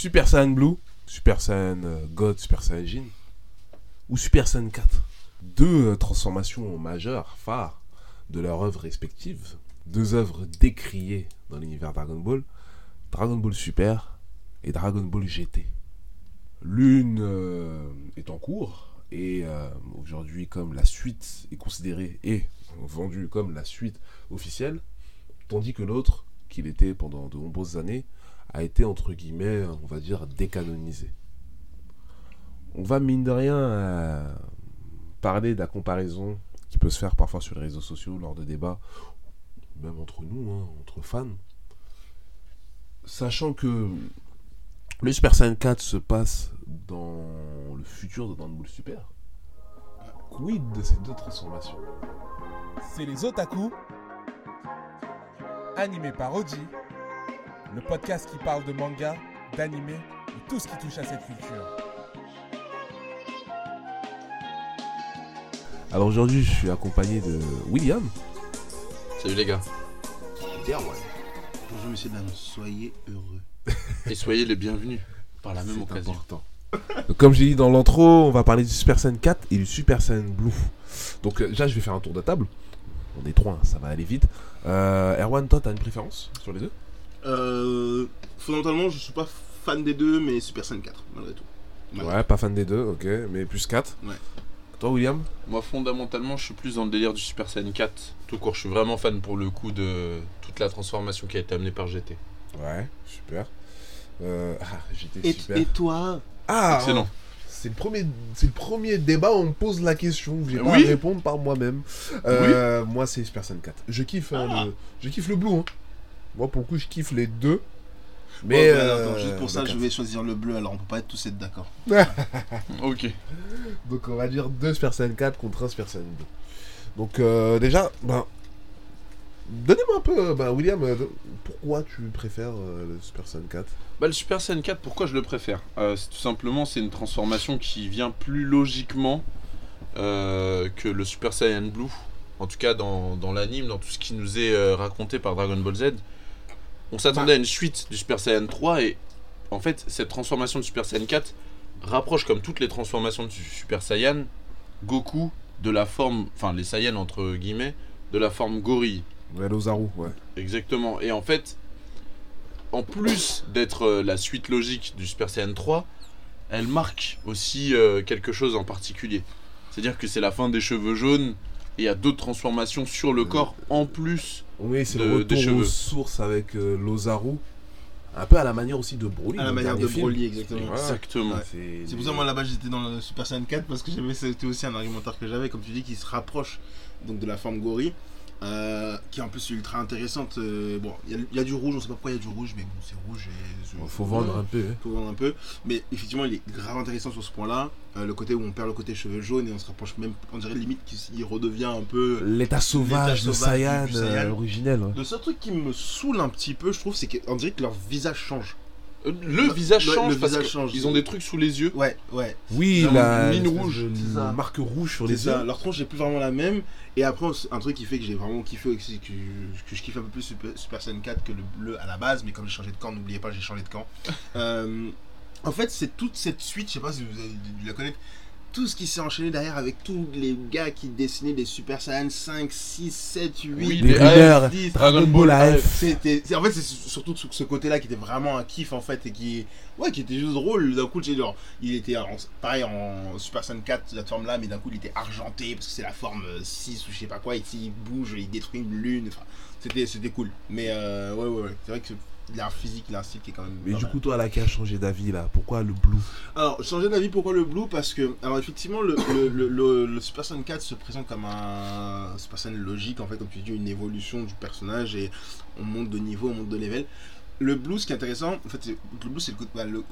Super Saiyan Blue, Super Saiyan euh, God, Super Saiyan Jin ou Super Saiyan 4. Deux euh, transformations majeures, phares de leurs œuvres respectives. Deux œuvres décriées dans l'univers Dragon Ball. Dragon Ball Super et Dragon Ball GT. L'une euh, est en cours et aujourd'hui comme la suite est considérée et vendue comme la suite officielle, tandis que l'autre, qu'il était pendant de nombreuses années, a été entre guillemets, on va dire, décanonisé. On va mine de rien euh, parler de la comparaison qui peut se faire parfois sur les réseaux sociaux lors de débats, même entre nous, hein, entre fans. Sachant que le Super Saiyan 4 se passe dans le futur de Dragon Ball Super. Quid de ces deux transformations? C'est les Otaku, animé par Oji, le podcast qui parle de manga, d'anime et tout ce qui touche à cette culture. Alors aujourd'hui, je suis accompagné de William. Salut les gars. Bonjour monsieur dame, soyez heureux. Et soyez les bienvenus par la même occasion. important. Donc, comme j'ai dit dans l'intro, on va parler du Super Saiyan 4 et du Super Saiyan Blue. Donc euh, déjà, je vais faire un tour de table. On est trois, hein, ça va aller vite. Euh, Erwan, toi, t'as une préférence sur les deux? Euh, fondamentalement, je suis pas fan des deux, mais Super Saiyan 4, malgré tout. Ouais, pas fan des deux, ok, mais plus 4. Ouais. Toi, William? Moi fondamentalement je suis plus dans le délire du Super Saiyan 4. Tout court, je suis vraiment fan pour le coup de toute la transformation qui a été amenée par GT. Ouais, super. Euh, ah, j'étais Et, super. et toi? Ah, Excellent. C'est le premier, c'est le premier débat où on me pose la question. J'ai pas Oui. à répondre par moi-même. Euh, Moi, c'est Super Saiyan 4. Je kiffe, hein, Ah. le, je kiffe le blue. hein. Moi, pour le coup, je kiffe les deux. Mais euh, attends, juste pour ça, le je 4. vais choisir le bleu, alors on peut pas être tous être d'accord. Ok. Donc, on va dire deux Super Saiyan 4 contre un Super Saiyan 2. Donc, euh, déjà, ben, donnez-moi un peu, ben, William, euh, pourquoi tu préfères euh, le Super Saiyan 4 Bah le Super Saiyan 4, pourquoi je le préfère? Euh, c'est Tout simplement c'est une transformation qui vient plus logiquement euh, que le Super Saiyan Blue. En tout cas dans, dans l'anime, dans tout ce qui nous est euh, raconté par Dragon Ball Z. On s'attendait à une suite du Super Saiyan 3 et en fait cette transformation du Super Saiyan 4 rapproche comme toutes les transformations du Super Saiyan Goku de la forme, enfin les Saiyans entre guillemets, de la forme gorille. Ouais, l'Ozaru, ouais. Exactement. Et en fait, en plus d'être euh, la suite logique du Super Saiyan 3, elle marque aussi euh, quelque chose en particulier. C'est-à-dire que c'est la fin des cheveux jaunes et il y a d'autres transformations sur le corps en plus. Oui, c'est le retour aux sources avec euh, l'Ozaru. Un peu à la manière aussi de Broly. À la manière de film. Broly, exactement. Voilà. Exactement. Ouais. C'est pour ça, moi là-bas, j'étais dans le Super Saiyan 4 parce que j'avais, c'était aussi un argumentaire que j'avais, comme tu dis, qui se rapproche donc de la forme gorille. Euh, qui est en plus ultra intéressante. euh, bon, il y, a- il y a du rouge, on sait pas pourquoi il y a du rouge, mais bon, c'est rouge et. Bon, faut vendre un peu. hein. faut vendre un peu. Mais effectivement, il est grave intéressant sur ce point-là. Euh, le côté où on perd le côté cheveux jaunes et on se rapproche même, on dirait limite qu'il redevient un peu. L'état sauvage de Saiyan, originel. hein. Le seul truc qui me saoule un petit peu, je trouve, c'est qu'on dirait que leur visage change. Le visage le- change le parce visage change. qu'ils ont des trucs sous les yeux. Ouais, ouais. Oui, la une ligne espèce rouge, ça. marque rouge sur les ça. yeux. Leur tronche n'est plus vraiment la même. Et après, un truc qui fait que j'ai vraiment kiffé aussi, que, que je kiffe un peu plus Super, Super Saiyan 4 que le bleu à la base, mais comme j'ai changé de camp, n'oubliez pas, j'ai changé de camp. Euh, en fait, c'est toute cette suite, je sais pas si vous avez dû la connaître, tout ce qui s'est enchaîné derrière avec tous les gars qui dessinaient des Super Saiyan 5, 6, 7, 8, Oui, Les les rumeurs, AF, 10, Dragon Ball AF. En fait c'est surtout ce ce côté là qui était vraiment un kiff en fait et qui ouais qui était juste drôle d'un coup genre, il était en- pareil en Super Saiyan 4 cette forme là mais d'un coup il était argenté parce que c'est la forme euh, 6 ou je sais pas quoi et s'il bouge il détruit une lune enfin c'était cool mais euh, ouais ouais ouais c'est vrai que il a un physique il a un style qui est quand même Mais du mal. coup, toi, là, qui a changé d'avis, là? Pourquoi le blue? Alors, changer d'avis, pourquoi le blue? Parce que, alors effectivement, le, le, le, le- Super Saiyan 4 se présente comme un Super Saiyan logique, en fait, comme tu dis, une évolution du personnage et on monte de niveau, on monte de level. Le blue, ce qui est intéressant, en fait, le blue, c'est le, côté- bah, le,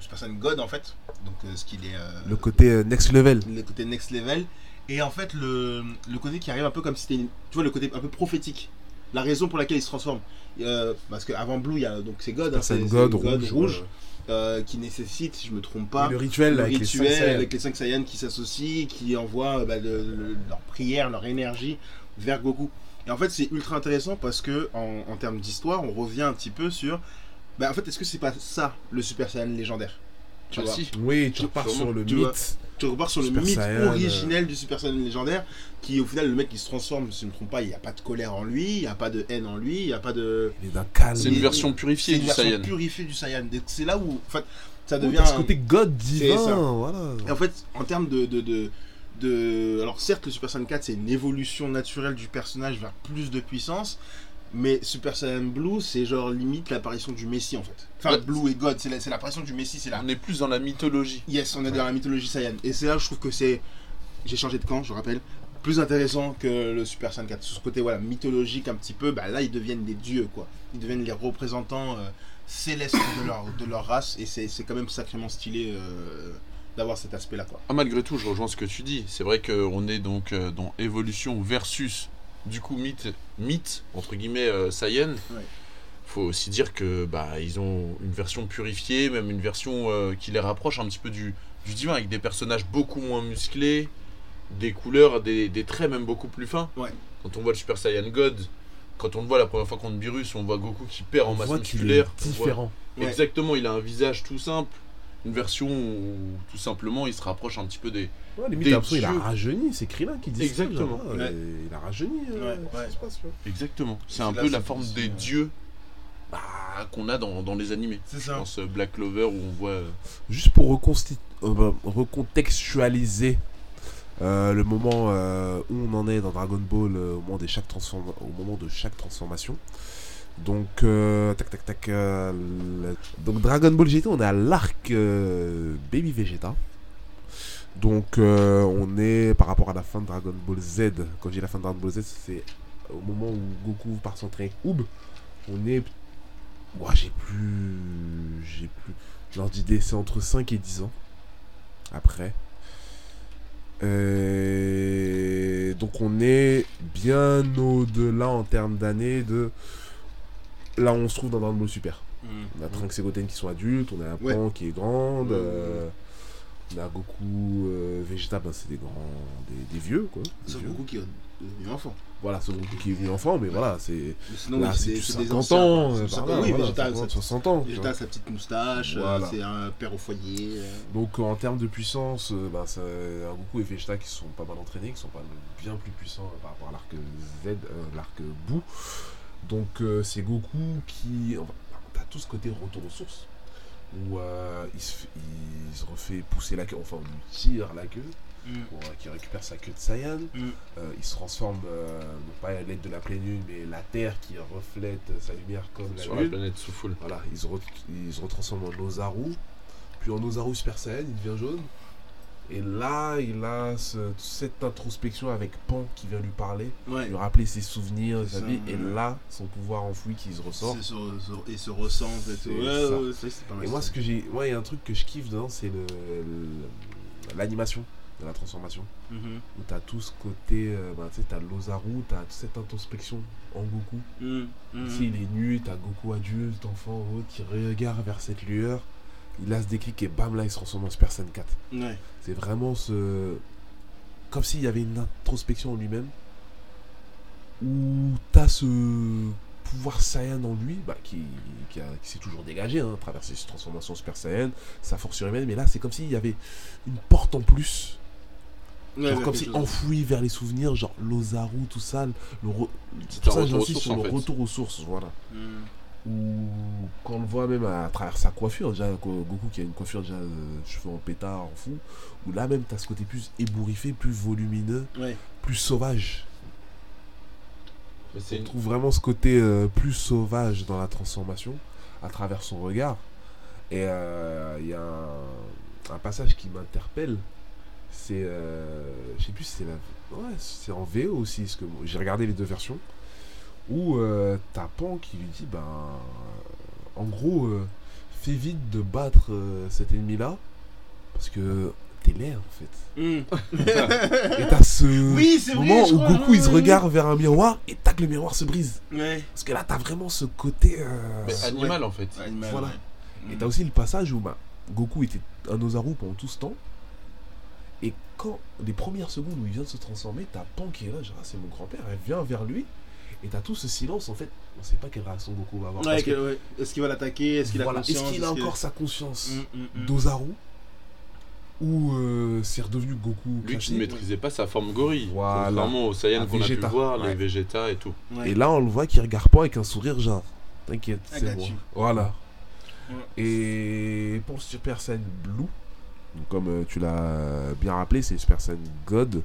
Super Saiyan God, en fait. Donc, euh, ce qu'il est. euh, Le côté euh, next level. le côté next level. Et en fait, le, le côté qui arrive un peu comme si c'était. Tu vois, le côté un peu prophétique. La raison pour laquelle il se transforme. Euh, parce qu'avant Blue, il y a donc c'est God, hein, c'est God, rouge. euh, qui nécessaite, si je me trompe pas, Le rituel, le avec rituel les cinq Saiyans. avec les 5 Saiyans qui s'associent, qui envoient euh, bah, le- le- leur prière, leur énergie vers Goku. Et en fait, c'est ultra intéressant parce que, en, en termes d'histoire, on revient un petit peu sur Bah en fait, est-ce que c'est pas ça le Super Saiyan légendaire? Tu Ah, vois si. Oui, tu Tu- repars sur le tu vois. mythe. Tu repars sur Super le mythe Saiyan, euh. originel du Super Saiyan légendaire, qui au final, le mec il se transforme, si je ne me trompe pas, il n'y a pas de colère en lui, il n'y a pas de haine en lui, il n'y a pas de. Il est d'un calme. C'est une version C'est purifiée une du version Saiyan. purifiée du Saiyan. C'est là où, en fait, ça Oui, devient. t'as ce un- côté god C'est divin, ça. voilà. Et en fait, en termes de, de, de, de- Alors, certes, le Super Saiyan 4, c'est une évolution naturelle du personnage vers plus de puissance. Mais Super Saiyan Blue, c'est genre limite l'apparition du Messie en fait. Enfin, Ouais. Blue et God, c'est la- c'est l'apparition du Messie, c'est là. On est plus dans la mythologie. Yes, on est dans la mythologie Saiyan. Et c'est là où je trouve que c'est. J'ai changé de camp, je rappelle. Plus intéressant que le Super Saiyan 4. Sur ce côté voilà, mythologique un petit peu, bah là ils deviennent des dieux quoi. Ils deviennent les représentants euh, célestes de leur, de leur race. Et c'est quand même sacrément stylé euh, d'avoir cet aspect là quoi. Ah, malgré tout, je rejoins ce que tu dis. C'est vrai qu'on est donc euh, dans évolution versus du coup mythe, mythe entre guillemets euh, Saiyan. Ouais. Faut aussi dire que bah ils ont une version purifiée, même une version euh, qui les rapproche un petit peu du, du divin avec des personnages beaucoup moins musclés, des couleurs, des, des traits même beaucoup plus fins. Ouais. Quand on voit le Super Saiyan God, quand on le voit la première fois contre Beerus, on voit Goku qui perd en masse musculaire. Voit- différent. Ouais. Exactement, il a un visage tout simple. Une version où tout simplement il se rapproche un petit peu des, Ouais, limite, Des t'as l'impression qu'il a rajeuni, c'est Krillin qui dit ça, Exactement. genre, Ouais. euh, Il a rajeuni. euh, Ouais, ce ouais. qui se passe. Exactement. C'est un peu la forme aussi, des ouais. dieux bah, qu'on a dans, dans les animés. C'est Je ça. pense euh, Black Clover où on voit. euh, Juste pour euh, bah, recontextualiser euh, le moment euh, où on en est dans Dragon Ball euh, au, moment des chaque transforma- au moment de chaque transformation. Donc, euh, tac tac tac. euh, Donc, Dragon Ball GT, on est à l'arc euh, Baby Vegeta. Donc, euh, on est par rapport à la fin de Dragon Ball Z. Quand dis la fin de Dragon Ball Z, c'est au moment où Goku part s'entraîner avec Oob. On est. Ouah, j'ai plus. J'ai plus. Leur d'idée, c'est entre 5 et 10 ans. Après. Euh, Donc on est bien au-delà en termes d'années de là on se trouve dans Dragon Ball Super. On a Trunks et Goten qui sont adultes, on a un Ouais. Pan qui est grande, euh, on a Goku, euh, Vegeta, ben, c'est des grands, des, des vieux quoi. Des Sauf vieux. Goku qui est devenu enfant. Voilà, c'est Goku qui est venu enfant, mais voilà, c'est sinon, là c'est des- du c'est des 50 anciens, ans, euh, C'est par 50 là, oui, voilà, Vegeta, 50, ça- 60 ans. Vegeta a sa petite moustache, euh, c'est un père au foyer. euh. Donc en termes de puissance, ça, un Goku et Vegeta qui sont pas mal entraînés, qui sont pas bien plus puissants par rapport à l'arc Z, euh, l'arc Boo. Donc euh, c'est Goku qui... Enfin, t'as tout ce côté retour aux sources, où euh, il, se, fait- il se refait pousser la queue, enfin on lui tire la queue, pour euh, qu'il récupère sa queue de Saiyan. Mm. Euh, il se transforme, euh, non pas à l'aide de la pleine lune, mais la Terre qui reflète sa lumière comme la sur la planète Souffle. Voilà, il se, re- il se retransforme en Ozaru. Puis en Ozaru Super Saiyan, il devient jaune. Et là, il a ce- cette introspection avec Pan qui vient lui parler, Ouais. lui rappeler ses souvenirs sa vie. Et là, son pouvoir enfoui qui se ressort. Et se et Ouais, ça. ça, c'est pas mal. Et moi, ce que j'ai, moi, il y a un truc que je kiffe dedans, c'est l'animation de la transformation. Mhm. Où t'as tout ce côté, euh, bah, tu sais, t'as l'Ozaru, t'as toute cette introspection en Goku. Mhm. Mhm. Ici, il est nu, t'as Goku adulte, enfant, autre, qui regarde vers cette lueur. Il a ce déclic et bam, là, il se transforme en Super Saiyan 4. Ouais. C'est vraiment ce. Comme s'il y avait une introspection en lui-même. Où t'as ce pouvoir Saiyan en lui, bah, qui, qui, a- qui s'est toujours dégagé hein, à travers ses transformations Super Saiyan, sa force surhumaine. Mais là, c'est comme s'il y avait une porte en plus. Ouais, genre ouais, comme si enfoui vers les souvenirs, genre l'Ozaru, tout ça. Le re- tout ça, j'insiste sur le fait. retour aux sources, voilà Mhm. Ou quand on le voit même à, travers sa coiffure, déjà Go- Goku qui a une coiffure déjà euh, cheveux en pétard, en fou, où là même t'as ce côté plus ébouriffé, plus volumineux, Ouais. plus sauvage. On une- trouve vraiment ce côté euh, plus sauvage dans la transformation à travers son regard. Et euh, il y a un, un passage qui m'interpelle. C'est, euh, je sais plus si c'est la, ouais, c'est en VO aussi, parce que moi, j'ai regardé les deux versions, où euh, t'as Pan qui lui dit, ben, en gros, euh, fais vite de battre euh, cet ennemi-là, parce que t'es laid en fait. Mhm. Et t'as ce Oui, c'est vrai, moment où crois, Goku il se regarde vers un miroir et tac le miroir se brise. Ouais. Parce que là t'as vraiment ce côté. euh, mais animal en fait. Animal, Voilà. ouais. Et t'as aussi le passage où bah, Goku était un Ozaru pendant tout ce temps. Et quand les premières secondes où il vient de se transformer, t'as Pan qui est là, genre, Ah, c'est mon grand-père, elle vient vers lui. Et t'as tout ce silence, en fait, on sait pas quelle réaction Goku va avoir. Ouais, parce que- que- ouais. Est-ce qu'il va l'attaquer? Est-ce qu'il a voilà, conscience? Est-ce qu'il a encore sa conscience? Mm, mm, mm. d'Ozaru? Ou euh, c'est redevenu Goku Lui qui ne maîtrisait pas sa forme gorille. Voilà. Contrairement Saiyans Un qu'on a pu voir, Ouais. les Vegeta et tout. Ouais. Et là, on le voit qu'il regarde pas avec un sourire genre. T'inquiète, I c'est bon. Voilà. Et pour Super Saiyan Blue, donc comme euh, tu l'as bien rappelé, c'est Super Saiyan God.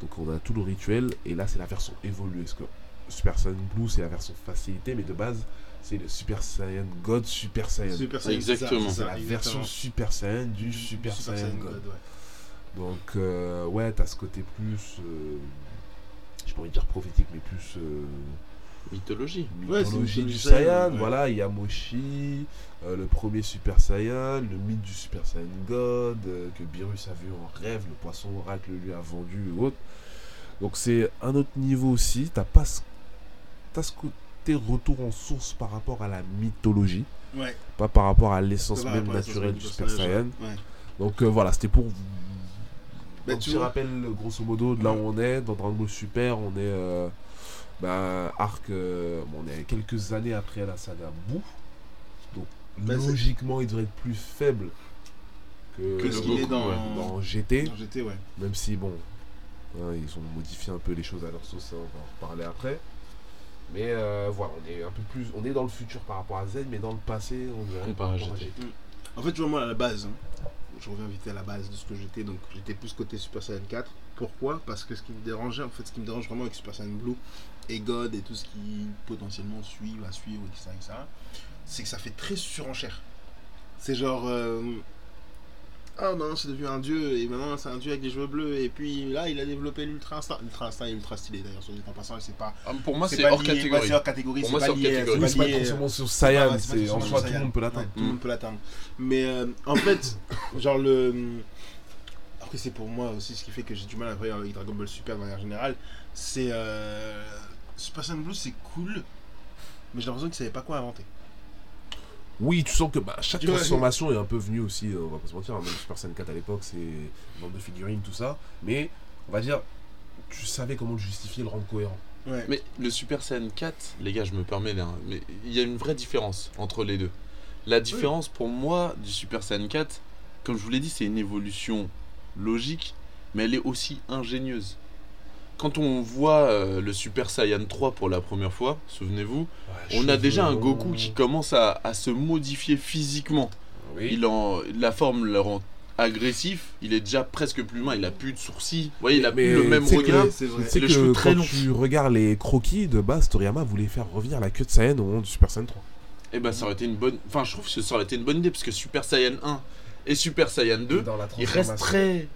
Donc on a tout le rituel. Et là, c'est la version évoluée. Parce que Super Saiyan Blue, c'est la version facilité. Mais de base, c'est le Super Saiyan God Super Saiyan. Super Saiyan, Exactement. c'est la exactement. version Super Saiyan du Super, Saiyan, God. ouais. Donc, euh, ouais, t'as ce côté plus. euh, j'ai pas envie de dire prophétique, mais plus. euh, Mythologie. Mythologie du mythologie Saiyan. Saiyan, ouais. Voilà, il y a Moshi, euh, le premier Super Saiyan, le mythe du Super Saiyan God, euh, que Beerus a vu en rêve, le poisson oracle lui a vendu et autres. Donc, c'est un autre niveau aussi. T'as pas ce, t'as ce côté retour en source par rapport à la mythologie, Ouais. pas par rapport à l'essence même naturelle du Super Saiyan. ouais. Donc euh, voilà, c'était pour. Bah, tu rappel, grosso modo, de là où on est. Dans Dragon Ball Super, on est. euh, bah, arc. euh, bon, on est quelques années après la saga Boo. Donc Bah, logiquement, il devrait être plus faible que, Que ce qu'il est dans- ouais, dans GT. J'étais, ouais. Même si, bon, hein, ils ont modifié un peu les choses à leur sauce, hein, on va en reparler après. Mais euh, voilà, on est un peu plus. On est dans le futur par rapport à Z, mais dans le passé, on dirait. À par rapport GT. En fait, tu vois, moi, à la base, hein, je reviens vite à la base de ce que j'étais. Donc, j'étais plus côté Super Saiyan 4. Pourquoi? Parce que ce qui me dérangeait, en fait, ce qui me dérange vraiment avec Super Saiyan Blue et God et tout ce qui potentiellement suit, va suivre, etc., etc., c'est que ça fait très surenchère. C'est genre. euh, ah, maintenant c'est devenu un dieu, et maintenant c'est un dieu avec des cheveux bleus, et puis là il a développé l'ultra instinct. L'ultra instinct est ultra stylé d'ailleurs, sur temps passant, et c'est pas. Ah, pour moi, c'est pas hors ouais, catégorie. c'est hors catégorie, Pour c'est moi, pas c'est hors lié- catégorie. c'est Oui, c'est pas transformation sur Saiyan, c'est en soi tout le monde peut l'atteindre. Ouais, tout le monde peut l'atteindre. Mais euh, en fait, genre le. Après, c'est pour moi aussi ce qui fait que j'ai du mal à voir avec Dragon Ball Super de manière générale. C'est. Euh... Super Saiyan Blue, c'est cool. Mais j'ai l'impression qu'ils savaient pas quoi inventer. Oui, tu sens que bah, chaque Ouais. transformation est un peu venue aussi, euh, on va pas se mentir, hein, même Super Saiyan 4 à l'époque, c'est une vente de figurines, tout ça. Mais, on va dire, tu savais comment le justifier, le rendre cohérent. Ouais. Mais le Super Saiyan 4, les gars, je me permets là, hein, mais il y a une vraie différence entre les deux. La différence pour moi du Super Saiyan 4, comme je vous l'ai dit, c'est une évolution logique, mais elle est aussi ingénieuse. Quand on voit euh, le Super Saiyan 3 pour la première fois, souvenez-vous, on a déjà un Goku qui commence à, à se modifier physiquement. Oui. Il en, la forme le rend agressif, il est déjà presque plus humain, il a plus de sourcils, vous voyez, il a Mais plus le même regard. c'est vrai. Les que cheveux très quand longs. tu regardes les croquis, de base, Toriyama voulait faire revenir la queue de Saiyan au moment du Super Saiyan 3. Et ben ça aurait été une bonne. Enfin, je trouve que ça aurait été une bonne idée parce que Super Saiyan 1 et Super Saiyan 2, Dans la ils restent transformation- très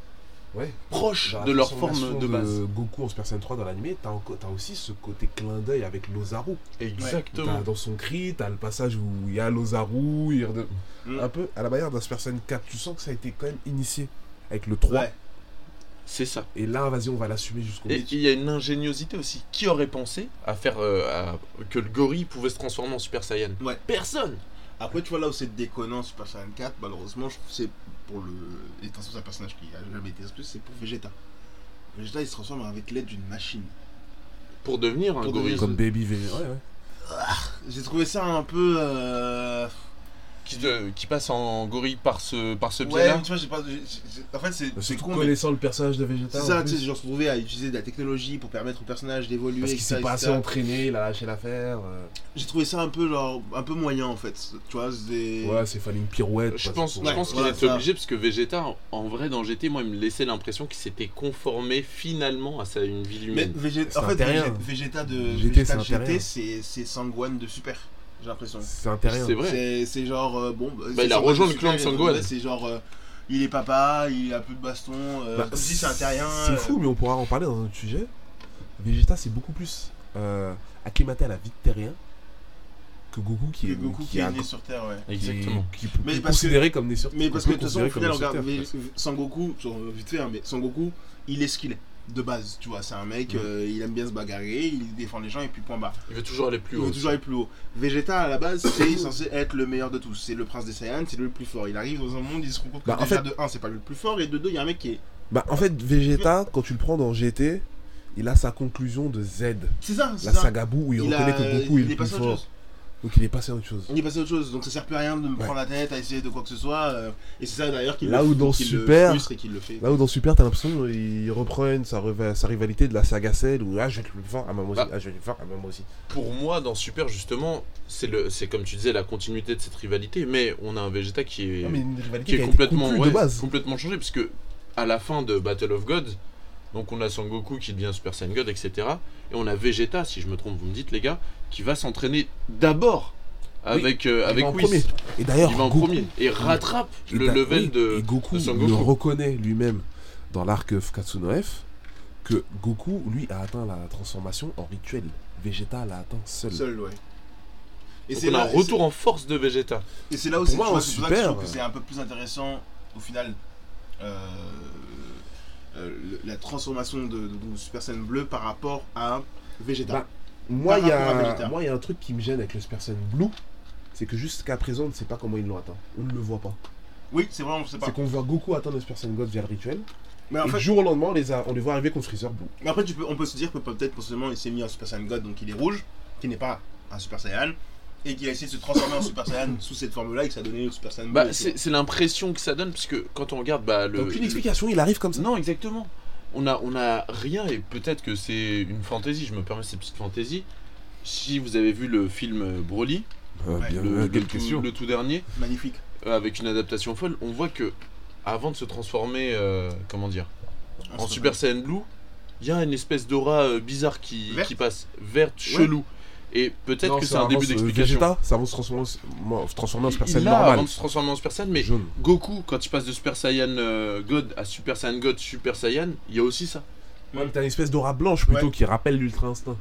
Ouais. proches Dans la de leur forme de base. Goku en Super Saiyan 3 dans l'animé, t'as enco- t'as aussi ce côté clin d'œil avec l'Ozaru. Exactement. T'as- Dans son cri, t'as le passage où il y a l'Ozaru, il rede- Mm. un peu à la manière d'un Super Saiyan 4. Tu sens que ça a été quand même initié avec le 3. Ouais. C'est ça. Et là, vas-y, on va l'assumer jusqu'au Et bout. il y a une ingéniosité aussi. Qui aurait pensé à faire euh, à- que le gorille pouvait se transformer en Super Saiyan? Ouais. Personne. Après, tu vois là où c'est déconnant Super Saiyan 4, malheureusement, je trouve que c'est pour le. L'extension d'un personnage qui a jamais été plus, c'est pour Vegeta. Vegeta il se transforme avec l'aide d'une machine. Pour devenir un Pour gorille. devenir- Comme Baby V. Ouais, ouais. J'ai trouvé ça un peu. Euh... Qui, de- qui passe en gorille par ce, par ce biais-là. mais tu vois, j'ai pas. j'ai- j'ai- En fait, c'est c'est Surtout con, mais connaissant le personnage de Vegeta. C'est ça, tu sais, genre se trouver à utiliser de la technologie pour permettre au personnage d'évoluer. Parce qu'il etc., s'est pas assez etc. entraîné, il a lâché l'affaire. euh. J'ai trouvé ça un peu genre un peu moyen en fait. Tu vois, c'est. Ouais, c'est fallait une pirouette. Je parce pense, que- je Ouais, pense qu'il voilà, était ça. obligé parce que Vegeta, en, en vrai, dans GT, moi, il me laissait l'impression qu'il s'était conformé finalement à sa une vie Mais humaine. Végé- C'est en un fait, terrien. Végé- Vegeta de GT, Vegeta de c'est un terrien. GT, c'est c'est Sangwan de Super. J'ai l'impression. C'est un terrien. C'est vrai. C'est genre euh, bon. bah, Bah, il a rejoint de le clan de Sangwan. C'est genre euh, il est papa, il a plus de baston. euh, Bah, comme si c'est un terrien. C'est euh, fou, mais on pourra en parler dans un autre sujet. Vegeta, c'est beaucoup plus euh, acclimaté à la vie de terrien que Goku qui est, Goku qui est né sur Terre, ouais. Exactement. Qui, qui Mais est parce que- considéré comme né sur Mais parce que de toute façon, au considéré final, regarde, Terre, Sangoku, genre, vite fait, hein, mais Sangoku, il est ce qu'il est. De base, tu vois, c'est un mec, Mm. euh, il aime bien se bagarrer, il défend les gens et puis point barre. Il veut toujours aller plus Il haut. veut toujours aller plus haut. Vegeta, à la base, c'est censé être le meilleur de tous. C'est le prince des Saiyans, c'est le plus fort. Il arrive dans un monde, il se rend compte que Bah, en déjà fait- de 1, c'est pas le plus fort, et de 2, il y a un mec qui est. Bah, en fait, Vegeta, quand tu le prends dans GT, il a sa conclusion de Z, C'est ça, c'est la ça. saga Boo, où il, Il reconnaît a- que Goku est il le est plus à autre fort. chose. Donc il est passé à autre chose. On est passé à autre chose, donc ça sert plus à rien de me Ouais. prendre la tête à essayer de quoi que ce soit. euh, et c'est ça d'ailleurs qu'il Là le, où dans qu'il Super- le frustre et qu'il le fait. Là où dans Super, t'as l'impression qu'il reprend sa, riva- sa rivalité de la saga Cell, où ah, je vais être le plus fort, ah, bah, aussi, Bah. ah, je vais le aussi. Pour moi, dans Super, justement, c'est le, c'est comme tu disais, la continuité de cette rivalité, mais on a un Vegeta qui est, Non, mais une rivalité qui est qui a été complètement, conclue ouais, de base. complètement changé, parce que à la fin de Battle of Gods, donc on a Son Goku qui devient Super Saiyan God, etc. Et on a Vegeta, si je me trompe, vous me dites les gars, qui va s'entraîner d'abord avec, euh, Il avec va en Whis. premier. Et d'ailleurs, Il va en Goku- premier et rattrape et le d'a- level oui, de, et Goku de Son le Goku. reconnaît lui-même dans l'arc Katsuno F que Goku, lui, a atteint la transformation en rituel. Vegeta l'a atteint seul. Seul, ouais. Et c'est un retour en force de Vegeta. et c'est là en c'est super, trouve que euh, c'est un peu plus intéressant au final. euh, euh, la transformation de, de- de Super Saiyan bleu par rapport à Vegeta. Bah, Moi, il y, a... Vegeta. moi, il y a un truc qui me gêne avec le Super Saiyan Blue, c'est que jusqu'à présent, on ne sait pas comment ils l'ont atteint. On ne le voit pas. oui, c'est vrai, on sait pas. C'est qu'on voit Goku atteindre le Super Saiyan God via le rituel, Mais en et fait, du jour au lendemain, on les, a... on les voit arriver contre Freezer Blue. mais après tu peux, on peut se dire que peut-être possiblement il s'est mis en Super Saiyan God, donc il est rouge, qui n'est pas un Super Saiyan, et qu'il a essayé de se transformer en Super Saiyan sous cette forme-là et que ça a donné le Super Saiyan. Bah, tu c'est c'est l'impression que ça donne, puisque quand on regarde bah, le. Aucune explication, il arrive comme ça. Non, exactement. On a, on a rien, et peut-être que c'est une fantaisie, je me permets cette petite fantaisie. Si vous avez vu le film euh, Broly, Euh, Ouais, bien, le, euh, le tout, question le tout dernier. Magnifique. euh, avec une adaptation folle, on voit que avant de se transformer, euh, comment dire, en Super Saiyan Blue, il y a une espèce d'aura bizarre qui passe, verte, chelou. Et peut-être que ça c'est un début euh, d'explication. Vegeta, ça va se transformer, en- transformer en Super Saiyan normal. avant de se transformer en Super Saiyan, mais Jaune. Goku, quand il passe de Super Saiyan euh, God à Super Saiyan God, Super Saiyan, il y a aussi ça. Ouais, mais t'as une espèce d'aura blanche plutôt Ouais. qui rappelle l'Ultra Instinct.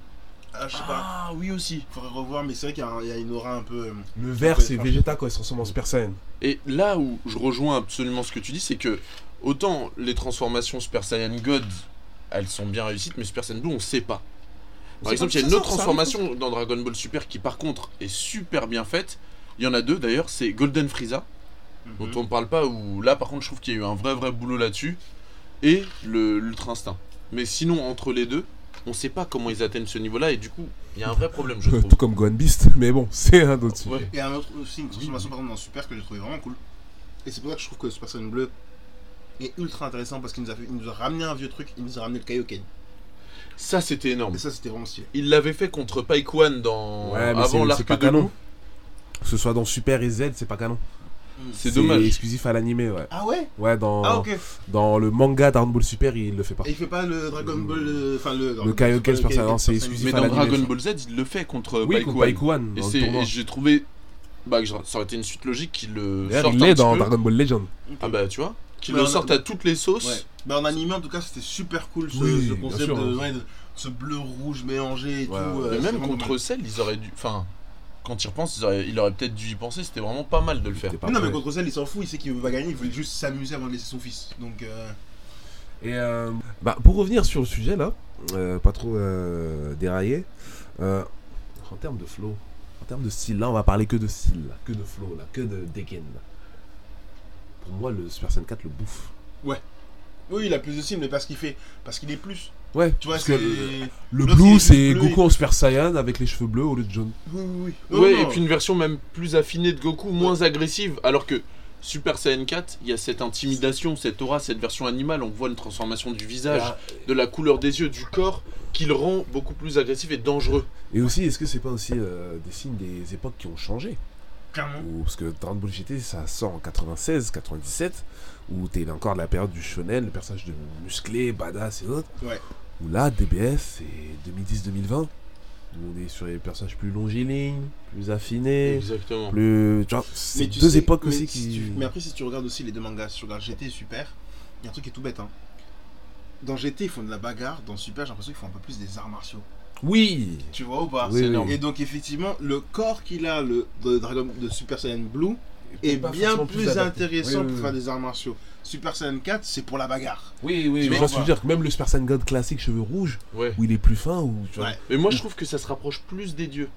Ah, je sais pas. Ah oui aussi. Faudrait revoir, mais c'est vrai qu'il y, a une aura un peu. euh, Le vert, c'est Vegeta quand il se transforme en Super Saiyan. Et là où je rejoins absolument ce que tu dis, c'est que autant les transformations Super Saiyan God, elles sont bien réussites, mais Super Saiyan Blue, on sait pas. Par exemple, il y a une autre transformation dans Dragon Ball Super qui, par contre, est super bien faite. Il y en a deux d'ailleurs, c'est Golden Frieza, mhm. dont on ne parle pas, où là, par contre, je trouve qu'il y a eu un vrai, vrai boulot là-dessus, et le l'Ultra Instinct. Mais sinon, entre les deux, on sait pas comment ils atteignent ce niveau-là, et du coup, il y a un vrai problème, je Tout trouve. comme Gohan Beast, mais bon, c'est un autre sujet. Ouais. Et un autre aussi, une transformation par exemple dans Super que j'ai trouvé vraiment cool. Et c'est pour ça que je trouve que Super Saiyan bleu est ultra intéressant parce qu'il nous, a fait- il nous a ramené un vieux truc, il nous a ramené le Kaioken. Ça, c'était énorme. Et ça c'était vraiment stylé. Il l'avait fait contre Paikwan dans... Ouais, mais avant l'arc de canon. Loup. Que ce soit dans Super et Z, c'est pas canon. C'est dommage. exclusif à l'animé, ouais. Ah ouais? Ouais, dans, Ah ok. dans le manga Dragon Ball Super, il le fait pas. Et il fait pas le Dragon Ball. euh, Enfin le. Le Kaioken Super Saiyan, c'est exclusif. Mais dans Dragon. Ball Z, il le fait contre Oui, Paikwan, Et, le j'ai trouvé bah, ça aurait été une suite logique qu'il le sorte il un est petit dans peu. Dragon Ball Legend. Ah bah tu vois, qu'il Mais le sorte à toutes les sauces. Ouais. Bah en animé en tout cas c'était super cool ce, Oui, ce bien concept sûr. de, ouais, de ce bleu rouge mélangé et Ouais, tout. ouais. euh, Mais même contre pas mal. Cell, ils auraient dû. Enfin, quand ils repensent, ils auraient- il aurait peut-être dû y penser. C'était vraiment pas mal de le faire. Pas non mais contre Cell il s'en fout, il sait qu'il va gagner, il voulait juste s'amuser avant de laisser son fils. Donc euh, Et euh, bah, pour revenir sur le sujet là, euh, pas trop euh, dérailler, euh, en termes de flow, en termes de style, là on va parler que de style, là, que de flow, là, que de dégaine. là. Pour moi, le Super Saiyan 4 le bouffe. Oui il a plus de cibles mais parce qu'il fait. Parce qu'il est plus. Ouais, Tu vois parce c'est. que Oui le est blue c'est Goku en Super Saiyan avec les cheveux bleus au lieu de jaune. oui oui. Non, ouais, non. et puis une version même plus affinée de Goku, moins agressive. Alors que Super Saiyan 4, il y a cette intimidation, cette aura, cette version animale. On voit une transformation du visage, Ah, de la couleur des yeux, du corps, qui le rend beaucoup plus agressif et dangereux. Et aussi, est-ce que c'est pas aussi euh, des signes des époques qui ont changé? Clairement. Ou- Parce que Dragon Ball GT ça sort en 96, 97, où t'es encore de la période du shonen, le personnage de musclé, badass et autres. Ouais. Où là, DBS, c'est 2010-2020. Où on est sur les personnages plus longilignes, plus affinés, Exactement. plus. Tu vois, c'est deux sais- époques aussi si qui. tu- Mais après, si tu regardes aussi les deux mangas, si tu regardes GT et Super, il y a un truc qui est tout bête. Hein. Dans GT, ils font de la bagarre. Dans Super, j'ai l'impression qu'ils font un peu plus des arts martiaux. Oui Tu vois ou pas Oui, c'est oui. énorme. Et donc, effectivement, le corps qu'il a le, de, Dragon, de Super Saiyan Blue est bien plus, intéressant Oui, pour oui, faire oui. des arts martiaux. Super Saiyan 4, c'est pour la bagarre. Oui, oui, Tu que je veux dire. que Même le Super Saiyan God classique, cheveux rouges, Ouais. où il est plus fin, ou tu vois. Ouais. Mais moi, je trouve que ça se rapproche plus des dieux.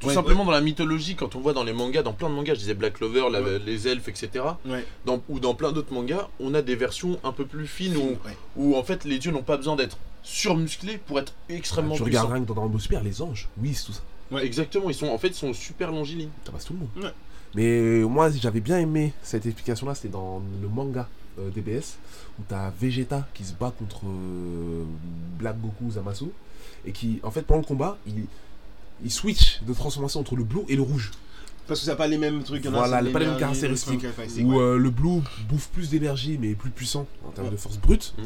Tout Ouais. simplement dans la mythologie, quand on voit dans les mangas, dans plein de mangas, je disais Black Clover, la- Ouais. les elfes, etc. Ouais. Dans, ou dans plein d'autres mangas, on a des versions un peu plus fines où, Ouais. où en fait les dieux n'ont pas besoin d'être surmusclés pour être extrêmement tu puissants. regardes rien que dans Dragon Ball Super, les anges, oui, c'est tout ça. Ouais, exactement, ils sont en fait ils sont super longilignes. Ça passe tout le monde. Ouais. Mais moi, j'avais bien aimé cette explication-là, c'était dans le manga euh, DBS, où t'as Vegeta qui se bat contre euh, Black Goku Zamasu, et qui, en fait, pendant le combat, il, il switch de transformation entre le blue et le rouge. Parce que ça n'a pas les mêmes trucs. Voilà, pas les mêmes caractéristiques. Où euh, le blue bouffe plus d'énergie, mais est plus puissant en termes Ouais. de force brute, Mm.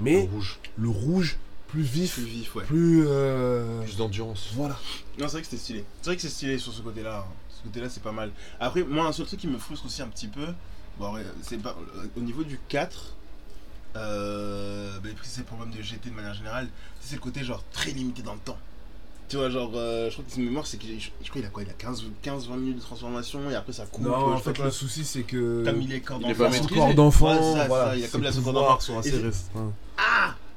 Mais Le rouge, le rouge plus vif, Plus vif, ouais. plus. euh, plus d'endurance. Voilà. Non, c'est vrai que c'était stylé. C'est vrai que c'est stylé sur ce côté-là. Ce côté-là, c'est pas mal. Après, moi, un seul truc qui me frustre aussi un petit peu, bon, c'est pas au niveau du 4. Euh, bah, c'est le problème de GT de manière générale. C'est le côté genre très limité dans le temps. Tu vois, genre, euh, je crois que c'est mémoire, c'est que je, je crois qu'il a quoi Il a 15-20 minutes de transformation et après ça coupe. Non, euh, en fait, le souci, c'est que. Comme il est corps Il est d'enfant. maîtrisé. corps d'enfant, Ouais, voilà, il a comme ses la seconde d'enfant. sont assez restreints.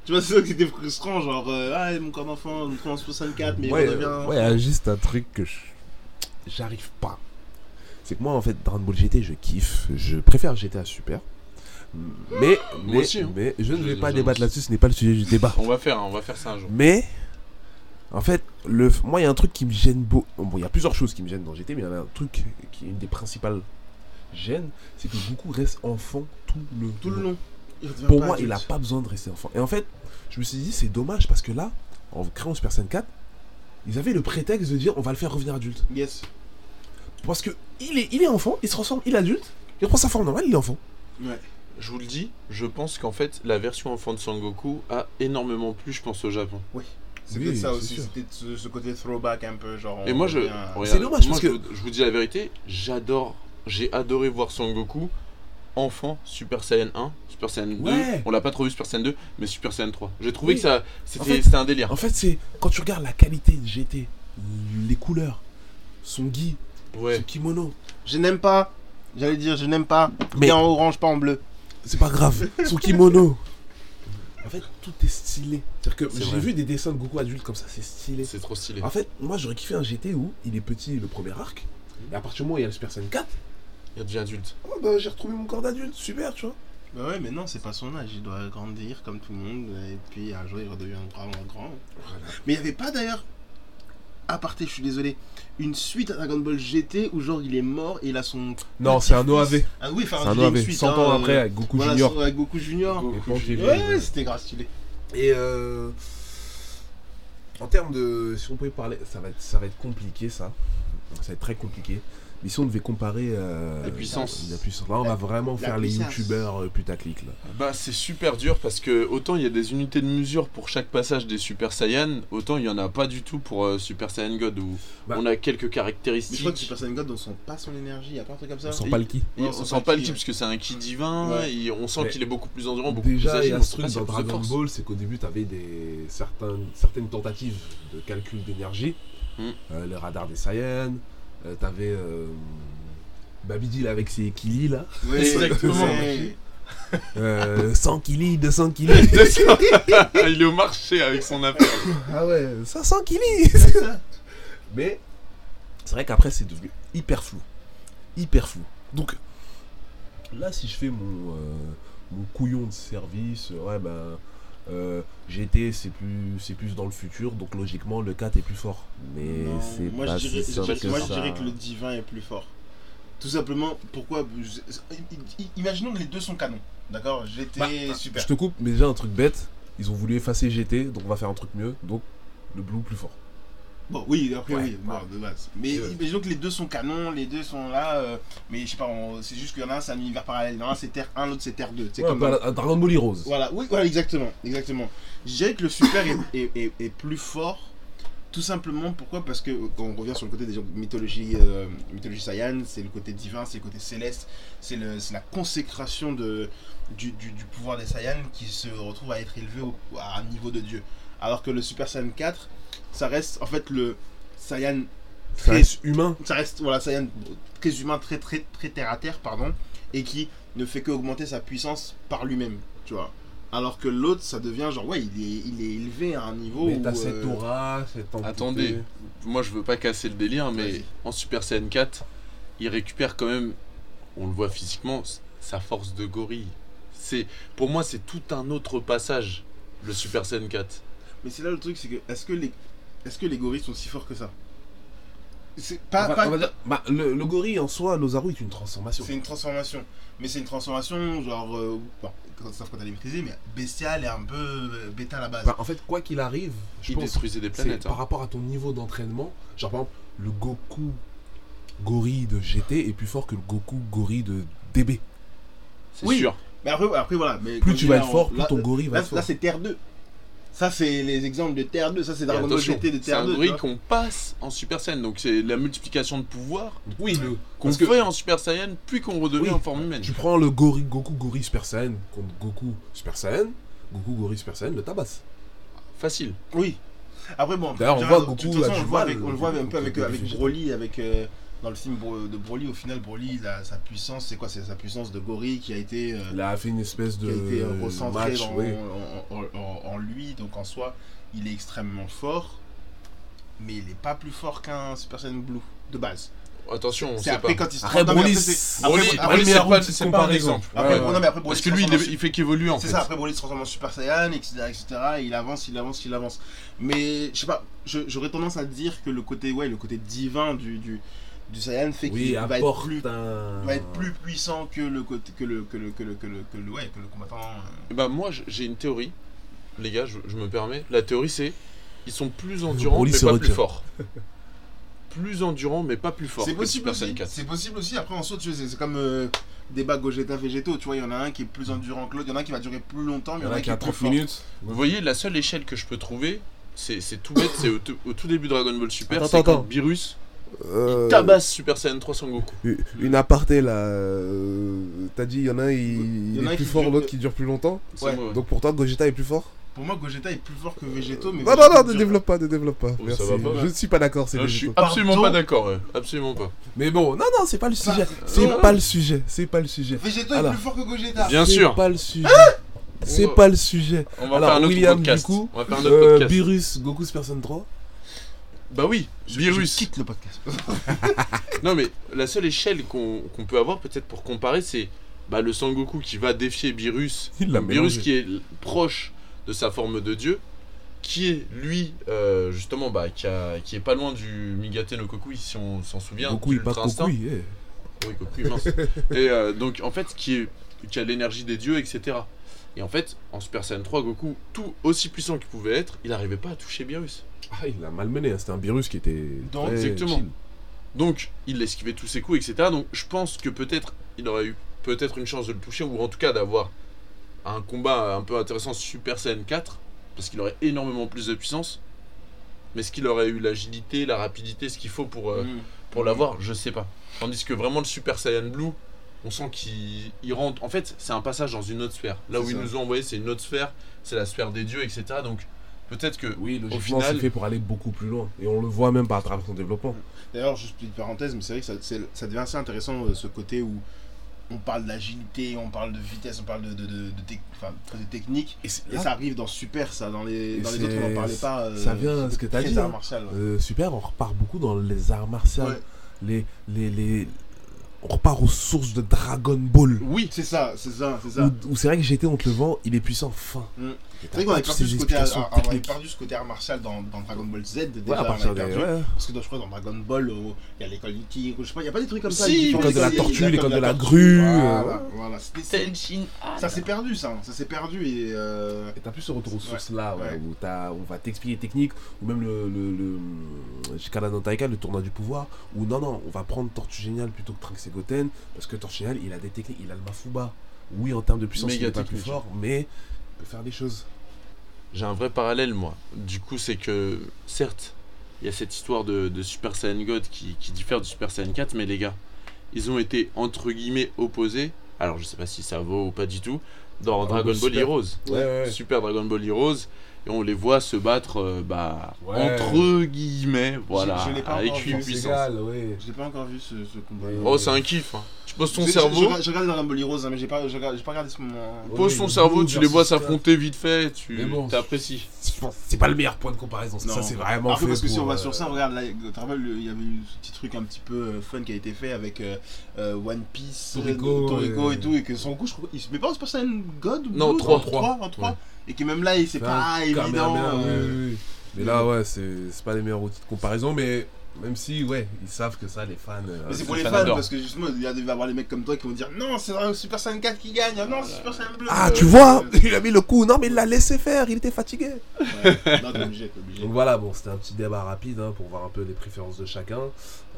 Tu vois, c'est ça qui était frustrant, genre, euh, ah, mon corps d'enfant, on prend en 64, mais ouais, il redevient. euh, ouais, il y a juste un truc que je- j'arrive pas. C'est que moi, en fait, Dragon Ball GT, je kiffe. Je préfère GTA Super. Mais, mais, aussi, hein. mais je ne vais pas débattre là-dessus, ce n'est pas le sujet du débat. On va faire, on va faire ça un jour. Mais, en fait, le, moi, il y a un truc qui me gêne beaucoup. Bon, il y a plusieurs choses qui me gênent dans GT, mais il y en a un truc qui est une des principales gênes, c'est que beaucoup restent enfants tout le Tout le long. Pour moi, il a adulte. pas besoin de rester enfant. Et en fait, je me suis dit, c'est dommage parce que là, en créant Super Saiyan 4, ils avaient le prétexte de dire on va le faire revenir adulte. Yes. Parce que il est, il est enfant, il se transforme, il est adulte, il reprend sa forme normale, il est enfant. Ouais. Je vous le dis, je pense qu'en fait la version enfant de Sangoku a énormément plu, je pense au Japon. C'était Oui, ça aussi, c'était ce, ce côté throwback un peu, genre. Et moi je, C'est dommage, moi, parce je, que- vous- je vous dis la vérité, j'adore, j'ai adoré voir Sangoku enfant Super Saiyan 1, Super Saiyan 2. Ouais. On l'a pas trop vu Super Saiyan 2, mais Super Saiyan 3. J'ai trouvé Oui. que ça, c'était, En fait- c'était un délire. En fait, c'est quand tu regardes la qualité de GT, les couleurs, son gi, son Ouais. kimono. Je n'aime pas. J'allais dire, je n'aime pas. Mais- Mais en orange, pas en bleu. C'est pas grave, son kimono. En fait, tout est stylé. C'est-à-dire que C'est j'ai vrai. vu des dessins de Goku adulte comme ça, c'est stylé. C'est trop stylé. En fait, moi j'aurais kiffé un GT où il est petit le premier arc, et à partir du moment où il y a le Super Saiyan 4, Il devient adulte. oh bah j'ai retrouvé mon corps d'adulte, super, tu vois. Bah ouais, mais non, c'est pas son âge. Il doit grandir comme tout le monde. Et puis un jour, il redevient vraiment grand. Mais il n'y avait pas d'ailleurs. Aparté, je suis désolé. Une suite à Dragon Ball GT où genre il est mort et il a son. Non, c'est un. OAV. Ah oui, enfin, C'est un OAV. suite, 100 hein, ans euh, après avec Goku voilà, Junior. Avec Goku Junior. Ouais, ouais. c'était grave stylé. Et euh, en termes de. Si on pouvait parler. Ça va être, ça va être compliqué ça. Ça va être très compliqué. Mais si on devait comparer. euh, La puissance. La puissance. Là, on va vraiment faire les youtubeurs euh, putaclic là. Bah c'est super dur parce que autant il y a des unités de mesure pour chaque passage des Super Saiyan, autant il y en a pas du tout pour euh, Super Saiyan God où Bah. on a quelques Mais je caractéristiques. crois que Super Saiyan God, on sent pas son énergie. Y a pas un truc comme ça On sent pas le ki. On on sent sent pas le ki ouais. parce que c'est un ki divin, Ouais. et on sent qu'il est beaucoup plus endurant, beaucoup Déjà, plus il y agile. a ce truc dans Dragon force. Ball, c'est qu'au début, tu avais des, certaines tentatives de calcul d'énergie. Hmm. Euh, le radar des Saiyans. Euh, T'avais euh, Babidi là, avec ses Kili là. Ouais, Exactement. Euh, 100 Kili, 200 Kili. il est au marché avec son affaire. ah ouais, 500 Kili. Mais c'est vrai qu'après, c'est devenu hyper flou. Hyper flou. Donc là, si je fais mon, euh, mon couillon de service, ouais, ben. Euh, GT c'est plus c'est plus dans le futur donc logiquement le 4 est plus fort mais c'est moi, pas je dirais, si je que moi, je dirais que le divin est plus fort. Tout simplement, pourquoi Imaginons que les deux sont canons. D'accord? GT, Bah, super. je te coupe mais déjà un truc bête ils ont voulu effacer GT donc on va faire un truc mieux donc le blue plus fort Bon, oui, après, Ouais, oui, bon, ouais. de base. Mais Ouais. imaginons que les deux sont canons, les deux sont là, euh, mais je sais pas, c'est juste qu'il y en a un, c'est un univers parallèle. Il y en a un, c'est Terre 1, l'autre, c'est Terre 2. C'est comme la- Dragon Ball Heroes Voilà, oui, voilà, exactement, exactement. Je dirais que le super est, est, est- est plus fort, tout simplement pourquoi? Parce que quand on revient sur le côté des mythologie, euh, mythologie Saiyan, c'est le côté divin, c'est le côté céleste, c'est la consécration de, du, du, du pouvoir des Saiyans qui se retrouve à être élevé au- à un niveau de Dieu. Alors que le Super Saiyan 4, ça reste en fait le Saiyan ça très- reste humain ça reste voilà Saiyan très humain très très très terre à terre pardon et qui ne fait que augmenter sa puissance par lui-même tu vois alors que l'autre ça devient genre ouais il est, il est élevé à un niveau mais où, t'as euh, cette aura cette entité. Attendez. Moi je veux pas casser le délire, mais Vas-y. en Super Saiyan 4, il récupère quand même, on le voit physiquement, sa force de gorille. C'est, pour moi, c'est tout un autre passage. le Super Saiyan 4. Mais c'est là le truc, c'est que est-ce que les est-ce que les gorilles sont si forts que ça? C'est pas, va- pas- on va dire- bah, le, le gorille en soi, Nozaru est une transformation. c'est une transformation, mais c'est une transformation genre euh, bon, quand sauf quand elle est maîtrisée, mais bestiale et un peu euh, bêta à la base. Bah, en fait, quoi qu'il arrive, je Il pense détruisait des planètes. par hein. rapport à ton niveau d'entraînement. Genre, par exemple, le Goku gorille de GT est plus fort que le Goku gorille de DB. C'est Oui. sûr. Mais après, après voilà, mais Plus tu vas être fort, plus là- ton gorille va Là, être fort. là, c'est Terre 2. Ça c'est les exemples de Terre 2, ça c'est Dragon Ball GT de c'est Terre un 2. tu gorille vois. qu'on passe en Super Saiyan, donc c'est la multiplication de pouvoir oui, le, qu'on parce que fait en Super Saiyan, puis qu'on redevient Oui. en forme humaine. tu prends le gorille, Goku gorille Super Saiyan contre Goku Super Saiyan, Goku gorille Super Saiyan le tabasse. Facile. Oui. Après bon, D'ailleurs, on voit Goku de toute a façon, du on le voit avec, on le voit un peu avec. Broly, avec euh, dans le film Bro- de Broly. Au final, Broly, il a sa puissance, c'est quoi? C'est sa puissance de gorille qui a été, euh, Il a fait une espèce qui de a été euh, recentrée match, en, oui. en- en- en- en lui. Donc en soi, il est extrêmement fort, mais il n'est pas plus fort qu'un Super Saiyan Blue de base. Attention, on C'est sait après pas. quand il se Après, Broly, après, c'est- c'est- après, Broly, après, Broly, meilleur c'est pas, c'est un exemple. après, Ouais, non, mais après, Broly Parce que lui, il, fait qu'évoluer en C'est fait. ça, après Broly se transforme en Super Saiyan, etc., etc. et il avance, il avance, il avance. Mais je sais pas, j'aurais tendance à dire que le côté, ouais, le côté divin du, du, du Saiyan fait Oui, qu'il va être, plus, un... va être plus puissant que le côté, que le, que le, que le, que le, que le, ouais, que le combattant. euh. Eh ben, moi, j'ai une théorie. Les gars, je, je me permets. La théorie, c'est ils sont plus endurants, Broly mais pas plus forts. plus endurants, mais pas plus forts. C'est possible aussi. Saiyan 4. C'est possible aussi. Après, en saut, tu sais, c'est comme euh, débat Gogeta Végétaux. Tu vois, il y en a un qui est plus endurant que l'autre. Il y en a un qui va durer plus longtemps, mais Il y en a qui qui est a plus 30 fort. minutes. Vous voyez, la seule échelle que je peux trouver, c'est c'est tout bête, c'est au, tout- au tout début de Dragon Ball Super, c'est quand. Beerus Euh, tabasse Super Saiyan 3 Son Goku. Une aparté là. euh, T'as dit, il y en a un, il, Il y en a est un plus fort, dure- l'autre qui dure plus longtemps. C'est Ouais. Donc pour toi, Gogeta est plus fort? Pour moi, Gogeta est plus fort que Végétaux. Mais Non, non, non, ne développe pas, ne développe pas. Oh, Merci. ça va pas, Je ne suis pas d'accord, c'est Non, je suis absolument Pardon pas d'accord, ouais. absolument pas. Mais bon, non, non, c'est pas le sujet. Pardon. C'est pas le sujet. C'est pas le sujet. Alors. est plus fort que Gogeta. Bien C'est sûr. pas le sujet. C'est pas le sujet. On va Alors, faire un autre William, podcast. du coup, on va faire un autre Euh, podcast. Beerus, Goku Super Saiyan 3. Bah oui, Je Beerus. quitte le podcast. Non mais la seule échelle qu'on peut avoir peut-être pour comparer c'est bah, le Sangoku qui va défier Beerus. Il mélangé. qui est proche de sa forme de dieu, qui est lui euh, justement bah, qui, a- qui est pas loin du Migate no Kokui si on s'en souvient. Goku, il pas eh. Oui, Kokui, mince. Et euh, donc en fait qui, est, qui a l'énergie des dieux etc. Et en fait en Super Saiyan 3 Goku tout aussi puissant qu'il pouvait être il n'arrivait pas à toucher Beerus. Ah, il l'a malmené. hein. C'était un Beerus qui était. Donc, très exactement. chill. Donc, il esquivait tous ses coups, etc. Donc, je pense que peut-être il aurait eu peut-être une chance de le toucher, ou en tout cas d'avoir un combat un peu intéressant Super Saiyan 4, parce qu'il aurait énormément plus de puissance. Mais est-ce qu'il aurait eu l'agilité, la rapidité, ce qu'il faut pour, euh, Mm. pour l'avoir? Je sais pas. Tandis que vraiment le Super Saiyan Blue, on sent qu'il il rentre. En fait, c'est un passage dans une autre sphère. Là où ils nous ont envoyé, c'est une autre sphère, c'est la sphère des dieux, etc. Donc, peut-être que. Oui, Au logiquement, final- c'est fait pour aller beaucoup plus loin. Et on le voit même par à travers son développement. D'ailleurs, juste petite parenthèse, mais c'est vrai que ça, devient assez intéressant euh, ce côté où on parle d'agilité, on parle de vitesse, on parle de, de, de, de enfin, de technique. Et, ça arrive dans Super, ça. Dans les, dans autres, on n'en parlait pas. euh, ça vient, ce que t'as très dit, hein. martial. ouais. Euh, super, on repart beaucoup dans les arts martiaux. Ouais. Les, les, les... On repart aux sources de Dragon Ball. Oui, C'est ça, c'est ça, c'est ça. Où, où c'est vrai que GT, on te le vend, il est puissant fin. Mm. Et C'est vrai qu'on avait perdu, ce côté, on avait techniques. perdu ce côté art martial dans, dans Dragon Ball Z. Déjà, Ouais, à on partir des. perdu. ouais. Parce que dans- je crois dans Dragon Ball, il y a l'école Nikki, je sais pas, il n'y a pas des trucs comme ça. Si, de la tortue, l'école l'école de la grue, Voilà, euh, voilà. C'était- c'est- Ça s'est perdu, ça. Ça s'est perdu et. euh, Et t'as plus ce retour aux sources là, ouais, où t'as- on va t'expliquer technique, ou même le, le, le Taika, le tournoi du pouvoir, où non, non, on va prendre Tortue Géniale plutôt que Trunks Goten, parce que Géniale, il a des techniques, il a le Mafuba. Oui, en termes de puissance, Méga il est pas plus fort, mais il peut faire des choses. J'ai un vrai parallèle, moi. Du coup, c'est que, certes, il y a cette histoire de, de Super Saiyan God qui, qui diffère du Super Saiyan 4, mais les gars, ils ont été, entre guillemets, opposés. Alors, je sais pas si ça vaut ou pas du tout. Dans Ah, Dragon Ball super. Heroes. Ouais, ouais. Super Dragon Ball Heroes. Et on les voit se battre, euh, bah, Ouais. entre guillemets, voilà, je l'ai pas avec encore vu, 8 c'est puissances. ouais. Je l'ai pas encore vu ce, ce combat. Ouais. Oh, c'est un kiff. hein. Tu poses ton J'ai- cerveau, J'ai j'ai regardé Dragon Ball Heroes, hein, mais j'ai pas, j'ai pas regardé ce moment. Ouais. pose ton cerveau, tu les vois s'affronter vite fait, tu bon, t'apprécies. C'est pas le meilleur point de comparaison, Non. ça c'est vraiment Après, fait parce que si on va euh, sur ça, regarde, là, tu te rappelles, le- il y avait eu ce petit truc un petit peu euh, fun qui a été fait avec euh, euh, One Piece, Toriko, euh, Toriko euh, et tout, et que son coup, je crois, il se met pas en Saiyan God ou Non, Blue trois, en trois. trois, en trois. Ouais. Et que même là, il- c'est pas un évident. Oui, euh. Mais là, ouais, c'est pas les meilleurs outils de comparaison, mais même si, ouais, ils savent que ça, les fans. euh, Mais c'est pour les fan fans parce que justement il va y avoir les mecs comme toi qui vont dire non c'est un Super Saiyan 4 qui gagne ah non c'est Super Saiyan bleu Ah, tu vois, il a mis le coup. Non, mais il l'a laissé faire, il était fatigué. ouais. non t'es obligé t'es obligé Donc voilà, bon, c'était un petit débat rapide hein, pour voir un peu les préférences de chacun.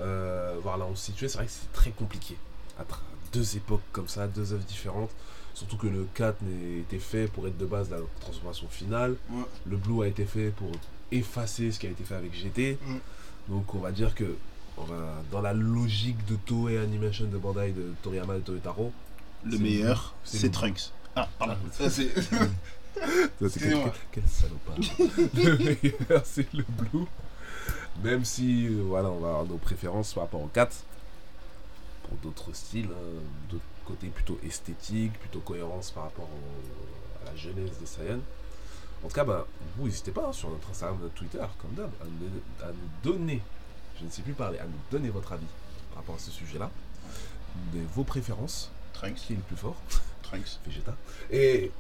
Euh, voir là où on se situait. C'est vrai que c'est très compliqué. À tra- deux époques comme ça, deux œuvres différentes. Surtout que le 4 n'a été fait pour être de base la transformation finale. Ouais. Le Blue a été fait pour effacer ce qui a été fait avec GT. Donc on va dire que on va, dans la logique de Toei Animation de Bandai de Toriyama et de Toyotaro, le meilleur c'est Trunks ah pardon Ah, Ça, c'est Ça, c'est Excusez-moi. quel, quel salopard. le meilleur, c'est le blue. Même si, euh, voilà, on va avoir nos préférences par rapport au 4. Pour d'autres styles, hein, d'autres côtés plutôt esthétiques, plutôt cohérence par rapport au- à la jeunesse des Saiyans. En tout cas, bah, vous n'hésitez pas hein, sur notre Instagram, notre Twitter, comme d'hab, à, nous- à nous donner, je ne sais plus parler, à nous donner votre avis par rapport à ce sujet-là, de vos préférences, Trunks qui est le plus fort, Trunks Vegeta. Et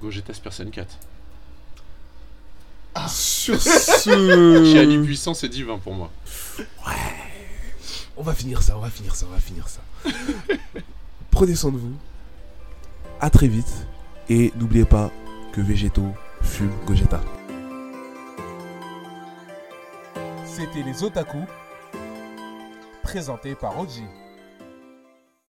Gogeta Super Saiyan 4. sur ce. Chiali puissant, c'est divin pour moi. On va finir ça, on va finir ça, on va finir ça. Prenez soin de vous. À très vite. Et n'oubliez pas que Végétaux fument Gogeta. C'était les Otaku, présenté par Oji.